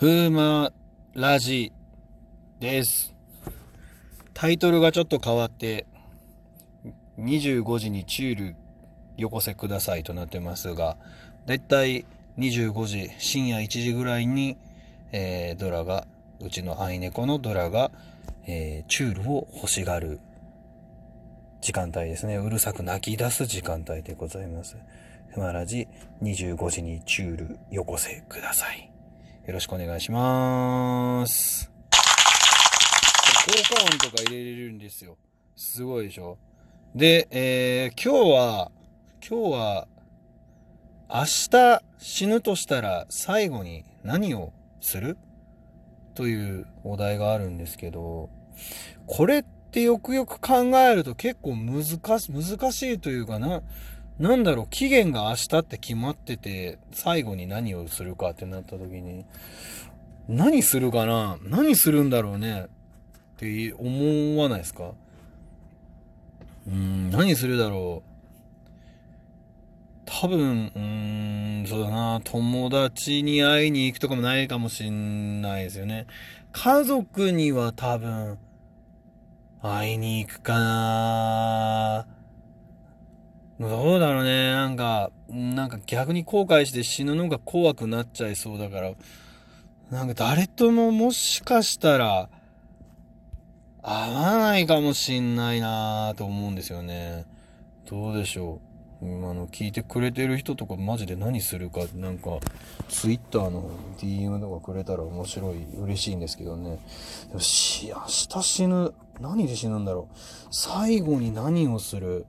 ふーまラジです。タイトルがちょっと変わって、25時にチュールよこせくださいとなってますが、だいたい25時、深夜1時ぐらいに、えー、ドラが、うちの愛猫のドラが、えー、チュールを欲しがる時間帯ですね。うるさく泣き出す時間帯でございます。ふまラジ25時にチュールよこせください。よろしくお願いします。効果音とか入れれるんですよ。すごいでしょ？で、えー、今日は、今日は、明日死ぬとしたら最後に何をする？というお題があるんですけど、これってよくよく考えると結構難し、難しいというかな、なんだろう、期限が明日って決まってて、最後に何をするかってなった時に、何するかな何するんだろうねって思わないですか？うん、何するだろう。多分、うーん、そうだな、友達に会いに行くとかもないかもしんないですよね。家族には多分、会いに行くかな。どうだろうね。なんか、なんか逆に後悔して死ぬのが怖くなっちゃいそうだから、なんか誰とももしかしたら、会わないかもしんないなと思うんですよね。どうでしょう。今の聞いてくれてる人とかマジで何するか、なんか、ツイッターの DM とかくれたら面白い、嬉しいんですけどね。でもし、明日死ぬ、何で死ぬんだろう。最後に何をする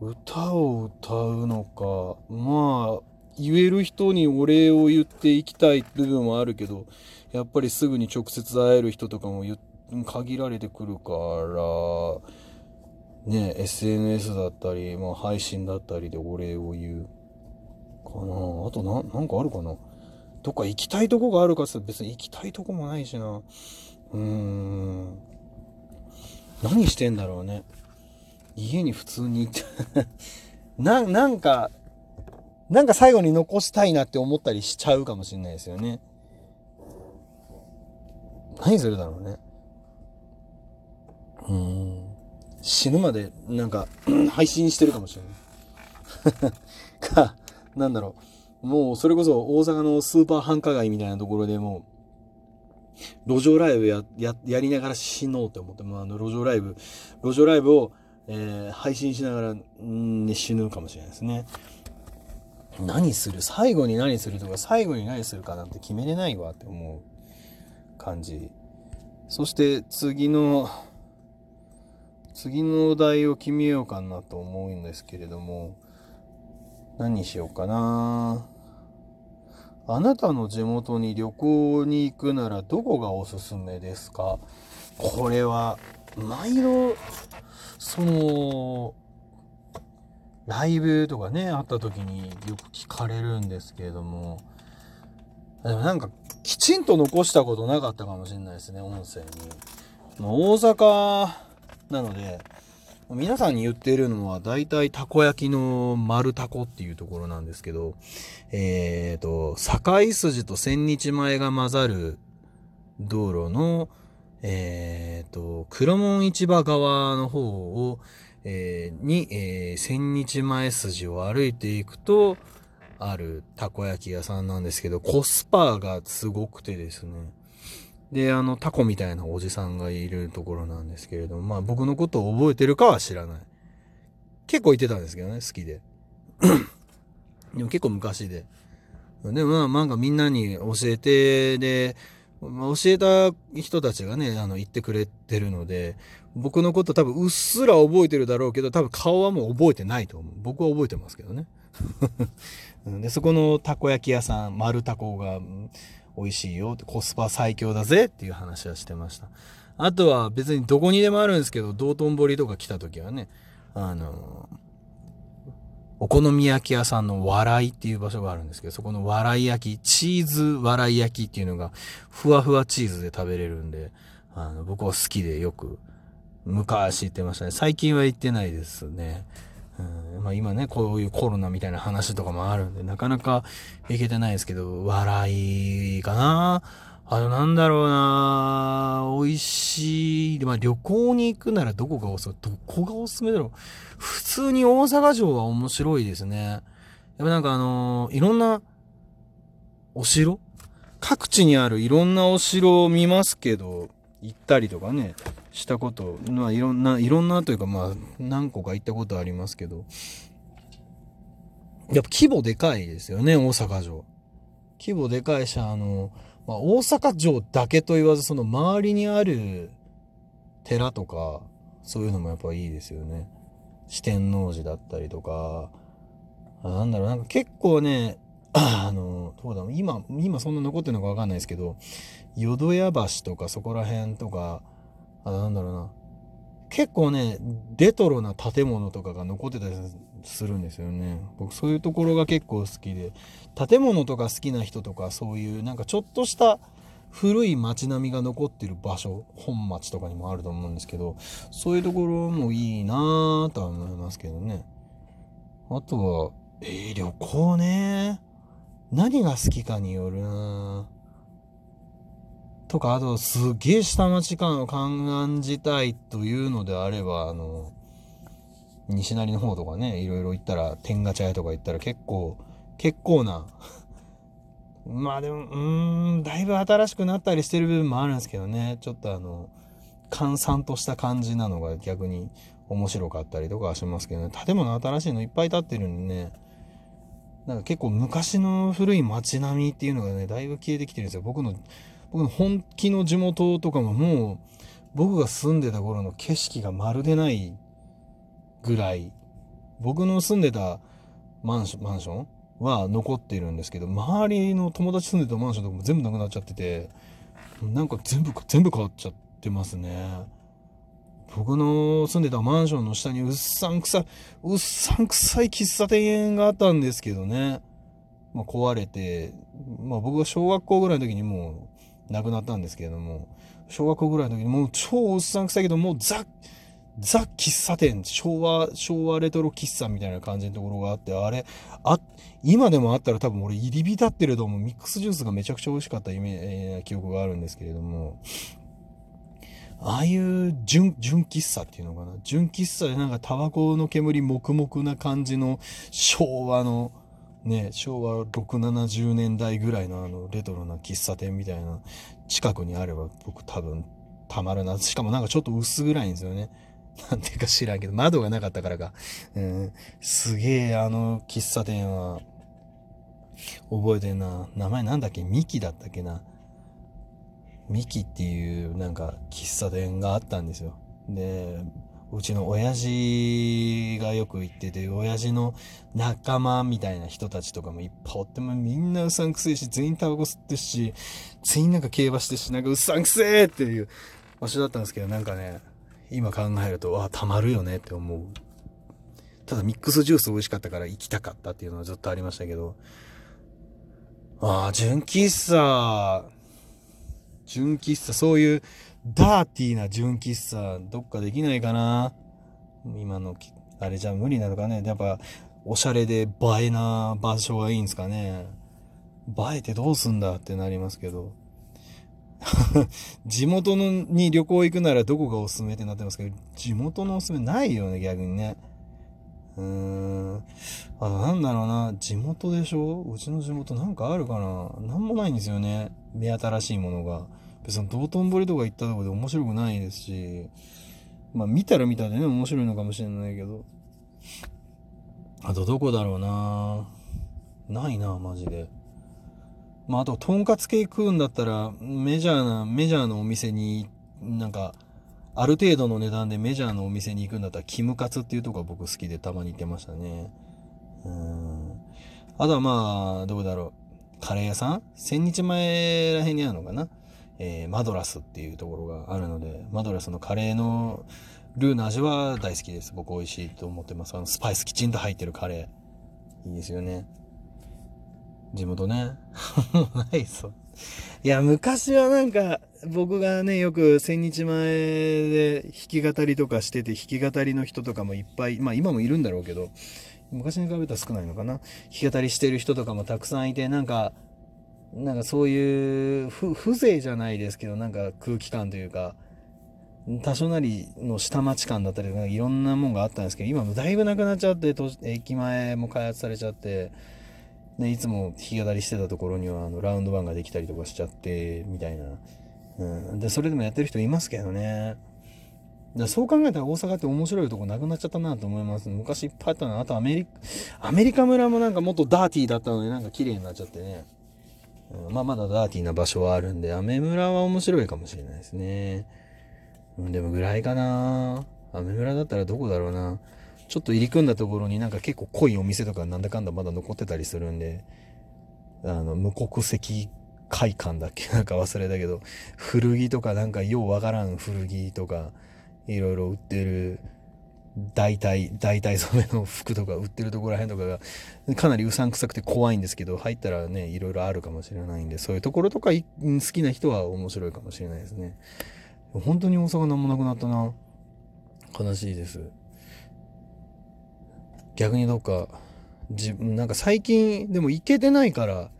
歌を歌うのか、まあ、言える人にお礼を言っていきたい部分はあるけど、やっぱりすぐに直接会える人とかも限られてくるから、ね、SNS だったり、まあ、配信だったりでお礼を言う。かなあとな、なんかあるかなどっか行きたいとこがあるかって別に行きたいとこもないしな。うーん。何してんだろうね。家に普通に行って な、なんか、なんか最後に残したいなって思ったりしちゃうかもしれないですよね。何するだろうね。うん。死ぬまで、なんか、配信してるかもしれない。か、なんだろう。もう、それこそ大阪のスーパー繁華街みたいなところでもう、路上ライブや、や、やりながら死のうって思って、もうあの、路上ライブ、路上ライブをえー、配信しながら、ん、死ぬかもしれないですね。何する？最後に何するとか、最後に何するかなんて決めれないわって思う感じ。そして次の、次のお題を決めようかなと思うんですけれども、何にしようかなあなたの地元に旅行に行くならどこがおすすめですか？これは、毎度その、ライブとかね、あった時によく聞かれるんですけれども、でもなんか、きちんと残したことなかったかもしれないですね、音声に。大阪なので、皆さんに言ってるのは、大体たこ焼きの丸タコっていうところなんですけど、えっ、ー、と、境筋と千日前が混ざる道路の、えっ、ー、と、黒門市場側の方を、えー、に、えー、千日前筋を歩いていくと、あるたこ焼き屋さんなんですけど、コスパがすごくてですね。で、あの、タコみたいなおじさんがいるところなんですけれども、まあ僕のことを覚えてるかは知らない。結構行ってたんですけどね、好きで。でも結構昔で。でもまあなんかみんなに教えて、で、ま教えた人たちがね、あの、言ってくれてるので、僕のこと多分うっすら覚えてるだろうけど、多分顔はもう覚えてないと思う。僕は覚えてますけどね。で、そこのたこ焼き屋さん、丸たこが美味しいよって、コスパ最強だぜっていう話はしてました。あとは別にどこにでもあるんですけど、道頓堀とか来た時はね、あのお好み焼き屋さんの笑いっていう場所があるんですけど、そこの笑い焼き、チーズ笑い焼きっていうのが、ふわふわチーズで食べれるんで、あの、僕は好きでよく、昔行ってましたね。最近は行ってないですね。うんまあ、今ね、こういうコロナみたいな話とかもあるんで、なかなか行けてないですけど、笑いかなあの、なんだろうな美味しい。まあ、旅行に行くならどこがおすすめ、どこがおすすめだろう。普通に大阪城は面白いですね。やっぱなんかあのー、いろんな、お城？各地にあるいろんなお城を見ますけど、行ったりとかね、したこと、まあいろんな、いろんなというかまあ何個か行ったことありますけど、やっぱ規模でかいですよね、大阪城。規模でかいし、あの、まあ、大阪城だけと言わず、その周りにある寺とか、そういうのもやっぱいいですよね。四天王寺だったりとか、なんだろう、なんか結構ね、あの、どうだろう、今、今そんな残ってるのかわかんないですけど、淀屋橋とかそこら辺とか、あ、なんだろうな、結構ね、レトロな建物とかが残ってたりするんですよね。僕そういうところが結構好きで、建物とか好きな人とかそういうなんかちょっとした古い街並みが残ってる場所、本町とかにもあると思うんですけど、そういうところもいいなぁとは思いますけどね。あとは、えー、旅行ね。何が好きかによるなぁとか、あと、すげえ下町感を感じたいというのであれば、あの、西成の方とかね、いろいろ行ったら、天下茶屋とか行ったら結構、結構な まあでも、うーん、だいぶ新しくなったりしてる部分もあるんですけどね、ちょっとあの、閑散とした感じなのが逆に面白かったりとかはしますけどね、建物新しいのいっぱい建ってるんでね、なんか結構昔の古い街並みっていうのがね、だいぶ消えてきてるんですよ。僕の、僕の本気の地元とかももう、僕が住んでた頃の景色がまるでないぐらい、僕の住んでたマンション、マンションは残っているんですけど、周りの友達住んでたマンションとかも全部なくなっちゃってて、なんか全部、全部変わっちゃってますね。僕の住んでたマンションの下にうっさんくさい、うっさんくさい喫茶店があったんですけどね。まあ、壊れて、まあ僕が小学校ぐらいの時にもう亡くなったんですけれども、小学校ぐらいの時にもう超うっさんくさいけど、もうザ、ザ喫茶店、昭和、昭和レトロ喫茶みたいな感じのところがあって、あれ、あ、今でもあったら多分俺入り浸ってると思う。ミックスジュースがめちゃくちゃ美味しかったイメー、記憶があるんですけれども、ああいう純、純喫茶っていうのかな。純喫茶でなんかタバコの煙黙々な感じの昭和の、ね、昭和6、70年代ぐらいのあのレトロな喫茶店みたいな近くにあれば僕多分たまるな。しかもなんかちょっと薄暗いんですよね。なんていうか知らんけど、窓がなかったからか。うん、すげえあの喫茶店は覚えてんな。名前なんだっけ？ミキだったっけな。ミキっていうなんか喫茶店があったんですよ。で、うちの親父がよく行ってて、親父の仲間みたいな人たちとかもいっぱいおってもみんなうさんくせえし、全員タバコ吸ってし、全員なんか競馬してし、なんかうさんくせえっていう場所だったんですけど、なんかね、今考えると、わあ、たまるよねって思う。ただミックスジュース美味しかったから行きたかったっていうのはずっとありましたけど、ああ、純喫茶、純喫茶、そういうダーティーな純喫茶、どっかできないかな今の、あれじゃ無理なのかね。やっぱ、おしゃれで映えな場所がいいんですかね。映えてどうすんだってなりますけど。地元のに旅行行くならどこがおすすめってなってますけど、地元のおすすめないよね、逆にね。うーん。あ、なんだろうな。地元でしょ？うちの地元なんかあるかな？なんもないんですよね。目新しいものが。別に道頓堀とか行ったとこで面白くないですし、まあ見たら見たでね、面白いのかもしれないけど。あとどこだろうなないな、マジで。まああと、とんかつ系食うんだったら、メジャーな、メジャーのお店に、なんか、ある程度の値段でメジャーのお店に行くんだったら、キムカツっていうとこが僕好きでたまに行ってましたね。うん。あとはまあ、どこだろう。カレー屋さん？千日前らへんにあるのかな？えー、マドラスっていうところがあるので、マドラスのカレーのルーの味は大好きです。僕美味しいと思ってます。あの、スパイスきちんと入ってるカレー。いいですよね。地元ね。ないそう。いや、昔はなんか、僕がね、よく千日前で弾き語りとかしてて、弾き語りの人とかもいっぱい、まあ今もいるんだろうけど、昔に比べたら少ないのかな弾き語りしてる人とかもたくさんいて、なんか、なんかそういう風情じゃないですけど、なんか空気感というか、多少なりの下町感だったりとか、いろんなもんがあったんですけど、今もだいぶなくなっちゃって、駅前も開発されちゃって、ね、いつも弾き語りしてたところには、あの、ラウンドワンができたりとかしちゃって、みたいな。うん。で、それでもやってる人いますけどね。だそう考えたら大阪って面白いとこなくなっちゃったなと思います。昔いっぱいあったな。あとアメリカ、アメリカ村もなんかもっとダーティーだったのになんか綺麗になっちゃってね。うん、まあまだダーティーな場所はあるんで、アメ村は面白いかもしれないですね。うん、でもぐらいかな。アメ村だったらどこだろうな。ちょっと入り組んだところになんか結構濃いお店とかなんだかんだまだ残ってたりするんで、あの、無国籍会館だっけ？なんか忘れたけど、古着とかなんかようわからん古着とか、いろいろ売ってる、大体、大体染めの服とか売ってるところら辺とかが、かなりうさんくさくて怖いんですけど、入ったらね、いろいろあるかもしれないんで、そういうところとか好きな人は面白いかもしれないですね。本当に大阪なんもなくなったな。悲しいです。逆にどうか、自分、なんか最近、でも行けてないから、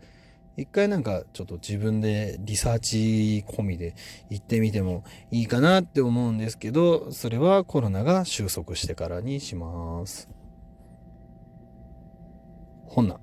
一回なんかちょっと自分でリサーチ込みで行ってみてもいいかなって思うんですけど、それはコロナが収束してからにします。ほんな。